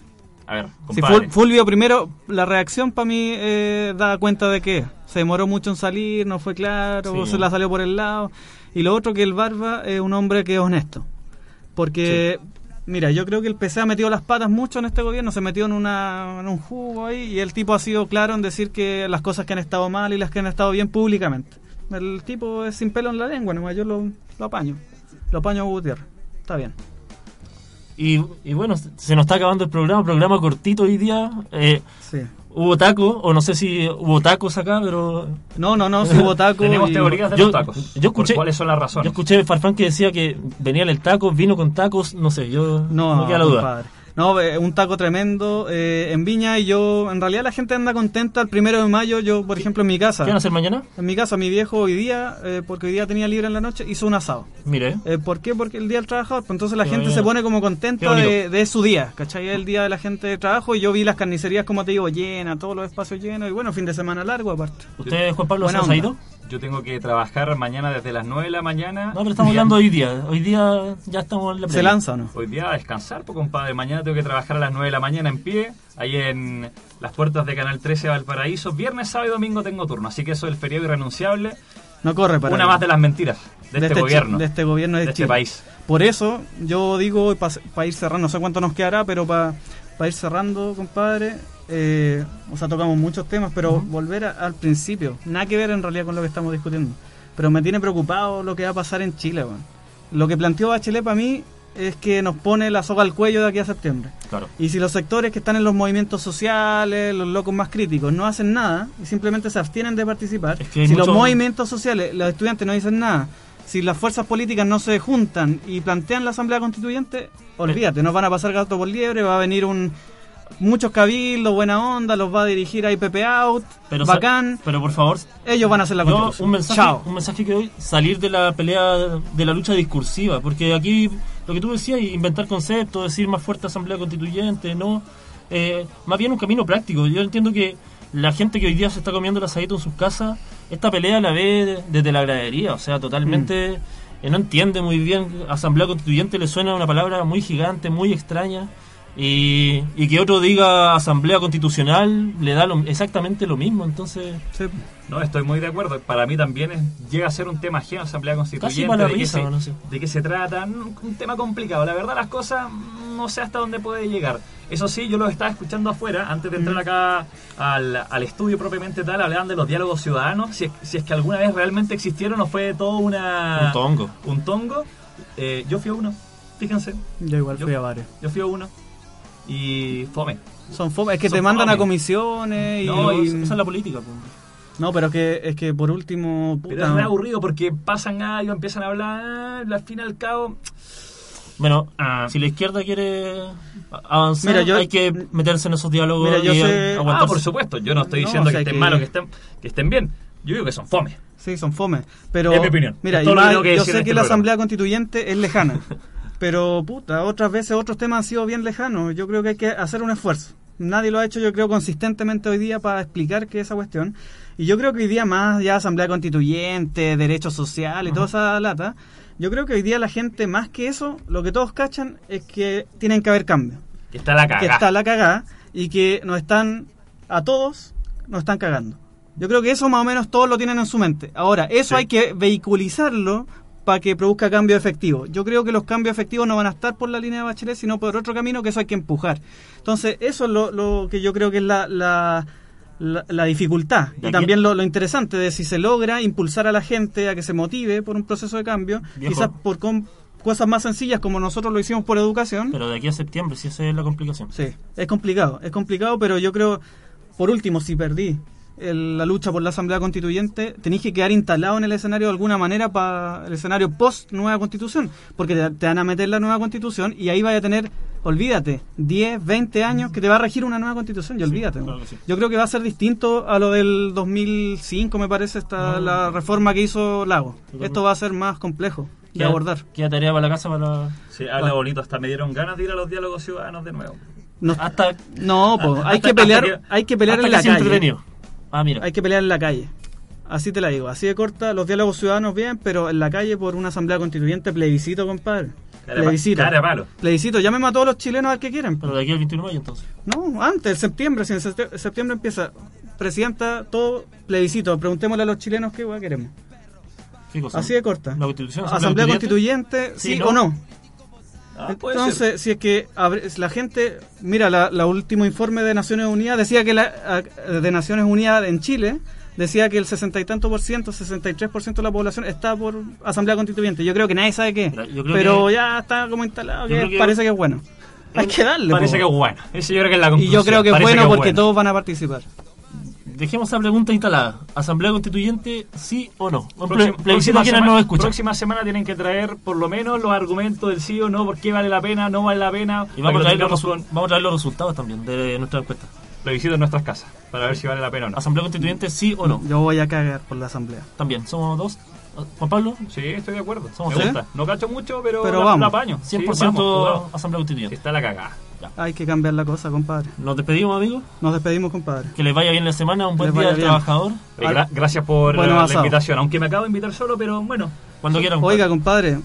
A ver, Si. Ful- Fulvio primero, la reacción para mí eh, da cuenta de que se demoró mucho en salir, no fue claro, Sí. se la salió por el lado. Y lo otro que el Barba es un hombre que es honesto. Porque, mira, yo creo que el PC ha metido las patas mucho en este gobierno, se metió en, una, en un jugo ahí y el tipo ha sido claro en decir que las cosas que han estado mal y las que han estado bien públicamente. El tipo es sin pelo en la lengua, nomás yo lo, lo apaño. Lo apaño a Gutiérrez. Está bien. Y, y bueno, se nos está acabando el programa, programa cortito hoy día. Eh, Sí. Hubo tacos, o no sé si hubo tacos acá, pero No, no, no, si hubo [LAUGHS] taco. Tenemos y- teorías de yo- los tacos. yo escuché- ¿Por ¿Cuáles son las razones? yo escuché Farfán que decía que venía el taco, vino con tacos, no sé, yo No, no queda la duda. compadre. No, eh, un taco tremendo eh, en Viña y yo, en realidad la gente anda contenta el primero de mayo. Yo, por ejemplo, en mi casa, ¿Qué van a hacer mañana? en mi casa, mi viejo hoy día, eh, porque hoy día tenía libre en la noche, hizo un asado. Mire, Eh, ¿Por qué? Porque el día del trabajador. Pues entonces la Qué gente se pone como contenta de, de su día, ¿cachai? Es el día de la gente de trabajo y yo vi las carnicerías, como te digo, llenas, todos los espacios llenos y bueno, fin de semana largo aparte. ¿usted, Juan Pablo, se ha ido? Yo tengo que trabajar mañana desde las 9 de la mañana. No, pero estamos hablando hoy día. Hoy día ya estamos en la ¿Se lanza o no? Hoy día a descansar, pues compadre. Mañana tengo que trabajar a las 9 de la mañana en pie, ahí en las puertas de Canal 13 de Valparaíso. Viernes, sábado y domingo tengo turno, así que eso es el feriado irrenunciable. No corre para Una más de las mentiras de, este, chi- gobierno, de este gobierno de, de este país. Por eso, yo digo, para ir cerrando, no sé cuánto nos quedará, pero para ir cerrando, compadre, eh, o sea, tocamos muchos temas, pero volver a- al principio, nada que ver en realidad con lo que estamos discutiendo. Pero me tiene preocupado lo que va a pasar en Chile, weón. Lo que planteó Bachelet para mí es que nos pone la soga al cuello de aquí a septiembre. Claro. Y si los sectores que están en los movimientos sociales, los locos más críticos, no hacen nada y simplemente se abstienen de participar, Es que hay si los movimientos sociales, los estudiantes no dicen nada, si las fuerzas políticas no se juntan y plantean la asamblea constituyente, olvídate, nos van a pasar gato por liebre, va a venir un muchos cabildos, buena onda, los va a dirigir ahí Pepe Out, Pero, bacán, pero por favor, ellos van a hacer la yo un mensaje, Chao. un mensaje que doy, salir de la pelea de la lucha discursiva, porque aquí lo que tú decías, inventar conceptos, decir más fuerte asamblea constituyente, no, Eh, más bien un camino práctico. Yo entiendo que la gente que hoy día se está comiendo el asadito en sus casas, esta pelea la ve de- desde la gradería, o sea, totalmente eh, no entiende muy bien asamblea constituyente, le suena una palabra muy gigante, muy extraña. Y, y que otro diga asamblea constitucional le da lo- exactamente lo mismo entonces Sí. No, estoy muy de acuerdo. Para mí también es- llega a ser un tema ajeno, Asamblea Constituyente. Casi para la de, qué risa, se, no sé. de qué se trata. Un, tema complicado. La verdad, las cosas mm, no sé hasta dónde puede llegar. Eso sí, yo lo estaba escuchando afuera, antes de entrar acá al, al estudio propiamente tal, hablaban de los diálogos ciudadanos. Si es, si es que alguna vez realmente existieron o fue todo una... un tongo un tongo. Eh, yo fui a uno, fíjense. Yo igual Yo- fui a varios. Yo fui a uno. Y fome. Son fome, es que Son te mandan fome. a comisiones y... No, Pero y- esa es la política pues. No, pero es que, es que por último... Pero puta, es re aburrido porque pasan años, empiezan a hablar, al fin y al cabo... Bueno, Ah. si la izquierda quiere avanzar, Mira, yo- hay que meterse en esos diálogos Mira, yo y sé- Ah, por supuesto, yo no estoy No, diciendo o sea que estén que- malos, que estén, que estén bien. Yo digo que son fome. Sí, son fome. Pero, Es mi opinión. Mira, Es yo sé que este la. Asamblea Constituyente es lejana. [LAUGHS] pero, puta, otras veces otros temas han sido bien lejanos. Yo creo que hay que hacer un esfuerzo. Nadie lo ha hecho, yo creo, consistentemente hoy día para explicar qué es esa cuestión. Y yo creo que hoy día más ya Asamblea Constituyente, derechos sociales y toda esa lata, yo creo que hoy día la gente, más que eso, lo que todos cachan es que tienen que haber cambios. Que está la Que cagada. está la cagada y que nos están, a todos, nos están cagando. Yo creo que eso más o menos todos lo tienen en su mente. Ahora, eso Sí. hay que vehiculizarlo para que produzca cambio efectivo. Yo creo que los cambios efectivos no van a estar por la línea de Bachelet, sino por otro camino que eso hay que empujar. Entonces, eso es lo, lo que yo creo que es la, la, la- la dificultad. Y también lo, lo interesante de si se logra impulsar a la gente a que se motive por un proceso de cambio, Viejo. quizás por cosas más sencillas como nosotros lo hicimos por educación. Pero de aquí a septiembre, si esa es la complicación. Sí, es complicado, es complicado, pero yo creo, por último, si perdí el- la lucha por la Asamblea Constituyente, tenéis que quedar instalado en el escenario de alguna manera para el escenario post nueva Constitución, porque te, te van a meter la nueva Constitución y ahí vaya a tener, olvídate, 10, 20 años que te va a regir una nueva Constitución y olvídate. claro que sí. Yo creo que va a ser distinto a lo del 2005, me parece, esta, la reforma que hizo Lago. Totalmente. Esto va a ser más complejo de abordar. Queda tarea para la casa para... Sí, habla bonito, hasta me dieron ganas de ir a los diálogos ciudadanos de nuevo. No, Hasta, no, po, hay hasta- que pelear, que- hay que pelear en que la sea calle. Ah, mira. Hay que pelear en la calle. Así te la digo, así de corta, los diálogos ciudadanos bien, pero en la calle por una asamblea constituyente, plebiscito, compadre. Cara Plebiscito. cara palo. Plebiscito, llámeme a todos los chilenos al que quieran. Pero de aquí al 21 de mayo entonces. No, antes, en septiembre, si en septiembre empieza, presidenta, todo plebiscito, preguntémosle a los chilenos qué hueá queremos. ¿Qué cosa? Así de corta. La constitución. Asamblea constituyente, sí, Sí, o ¿no? Ah, Entonces, si es que la gente, mira, la, la último informe de Naciones Unidas decía que la de Naciones Unidas en Chile decía que el sesenta y tanto por ciento, 63 por ciento de la población está por Asamblea Constituyente. Yo creo que nadie sabe qué, pero que- ya está como instalado, que parece que es bueno. Hay que darle. Parece que es bueno. Ese yo creo que es la y yo creo que es bueno porque bueno. todos van a participar. Dejemos esa pregunta instalada. ¿Asamblea constituyente, sí o no? Próxima, próxima semana, no escuchan. próxima semana tienen que traer por lo menos los argumentos del sí o no, por qué vale la pena, no vale la pena. Y vamos a, traer los, resu- vamos a traer los resultados también de nuestra encuesta. con plebiscito en nuestras casas, para ver si vale la pena o no. ¿Asamblea constituyente, sí o no? Yo voy a cagar por la Asamblea. También, somos dos. Juan Pablo, Sí, estoy de acuerdo. Somos Me. No cacho mucho, pero, Pero la, vamos. la apaño. Sí, 100% vamos, jugamos. Asamblea Constituyente. está la cagada. Hay que cambiar la cosa, compadre. Nos despedimos, amigos. Nos despedimos, compadre. Que les vaya bien la semana, un buen día al trabajador. Gra- gracias por Bueno, eh, la invitación. Aunque me acabo de invitar solo, pero bueno. Cuando quieran. Oiga, compadre,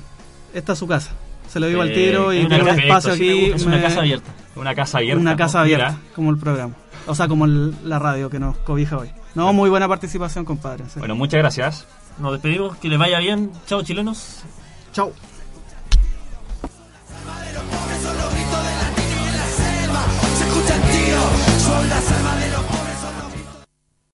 esta es su casa. Se lo digo al tiro y tiene un espacio sí me aquí. Es una me- casa abierta. Una casa abierta. Una casa ¿no? abierta, Mira. como el programa. O sea, como el- la radio que nos cobija hoy. No, muy buena participación, compadre. sí. Bueno, muchas gracias. Nos despedimos. Que les vaya bien. Chao, chilenos. Chau. Las armas